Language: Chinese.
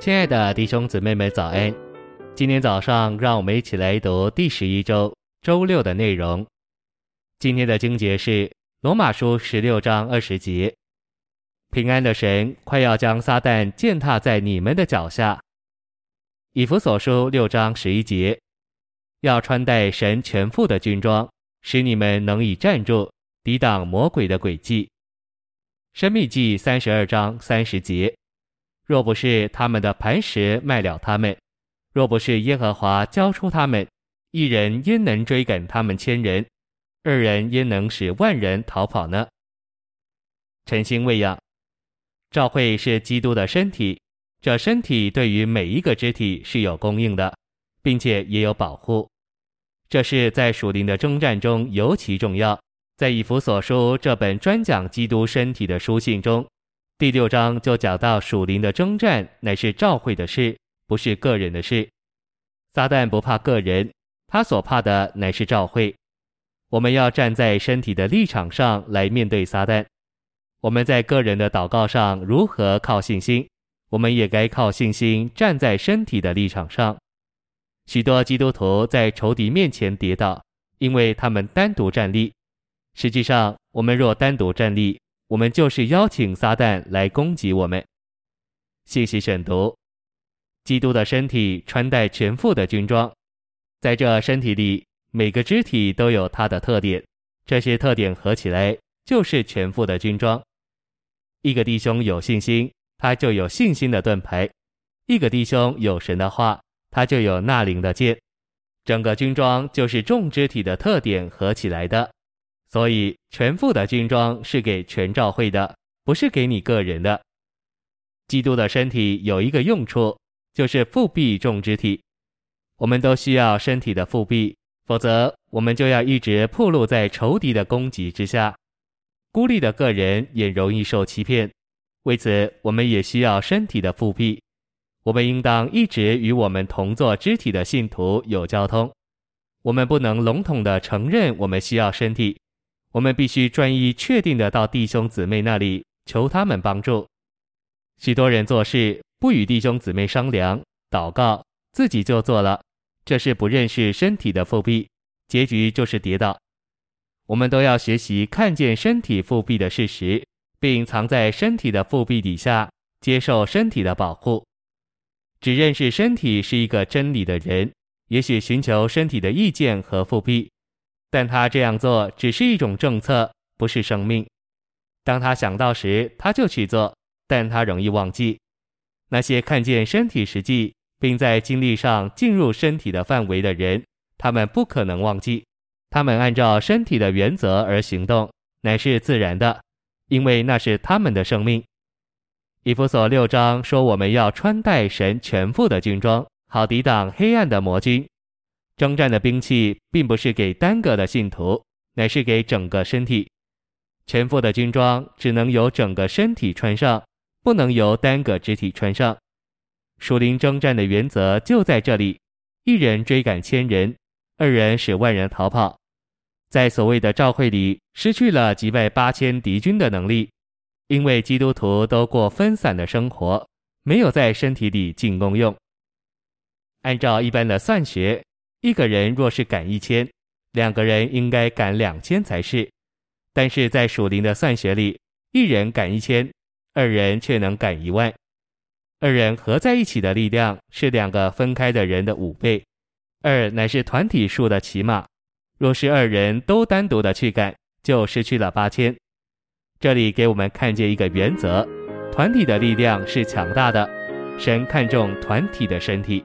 亲爱的弟兄姊妹们，早安！今天早上，让我们一起来读第十一周周六的内容。今天的经节是罗马书十六章二十节：“平安的神快要将撒旦践踏在你们的脚下。”以弗所书六章十一节：“要穿戴神全副的军装，使你们能以站住，抵挡魔鬼的诡计。”申命记三十二章三十节。若不是他们的磐石卖了他们，若不是耶和华交出他们，一人焉能追赶他们千人？二人焉能使万人逃跑呢？晨星喂养，教会是基督的身体，这身体对于每一个肢体是有供应的，并且也有保护。这是在属灵的征战中尤其重要。在以弗所书这本专讲基督身体的书信中。第六章就讲到属灵的征战乃是教会的事，不是个人的事。撒旦不怕个人，他所怕的乃是教会。我们要站在身体的立场上来面对撒旦。我们在个人的祷告上如何靠信心，我们也该靠信心站在身体的立场上。许多基督徒在仇敌面前跌倒，因为他们单独站立。实际上，我们若单独站立，我们就是邀请撒旦来攻击我们。信息选读：基督的身体穿戴全副的军装，在这身体里，每个肢体都有它的特点，这些特点合起来就是全副的军装。一个弟兄有信心，他就有信心的盾牌；一个弟兄有神的话，他就有纳灵的剑。整个军装就是众肢体的特点合起来的。所以，全副的军装是给全教会的，不是给你个人的。基督的身体有一个用处，就是复辟众肢体。我们都需要身体的复辟，否则我们就要一直暴露在仇敌的攻击之下。孤立的个人也容易受欺骗，为此我们也需要身体的复辟。我们应当一直与我们同作肢体的信徒有交通。我们不能笼统地承认我们需要身体。我们必须专一确定地到弟兄姊妹那里求他们帮助。许多人做事不与弟兄姊妹商量、祷告，自己就做了，这是不认识身体的覆庇，结局就是跌倒。我们都要学习看见身体覆庇的事实，并藏在身体的覆庇底下，接受身体的保护。只认识身体是一个真理的人，也许寻求身体的意见和覆庇。但他这样做只是一种政策，不是生命。当他想到时，他就去做，但他容易忘记。那些看见身体实际，并在经历上进入身体的范围的人，他们不可能忘记。他们按照身体的原则而行动，乃是自然的，因为那是他们的生命。以弗所六章说，我们要穿戴神全副的军装，好抵挡黑暗的魔军。征战的兵器并不是给单个的信徒，乃是给整个身体。全副的军装只能由整个身体穿上，不能由单个肢体穿上。属灵征战的原则就在这里：一人追赶千人，二人使万人逃跑。在所谓的教会里，失去了击败八千敌军的能力，因为基督徒都过分散的生活，没有在身体里进功用。按照一般的算学。一个人若是赶一千，两个人应该赶两千才是。但是在属灵的算学里，一人赶一千，二人却能赶一万。二人合在一起的力量是两个分开的人的五倍。二乃是团体数的起码。若是二人都单独的去赶，就失去了八千。这里给我们看见一个原则：团体的力量是强大的。神看重团体的身体。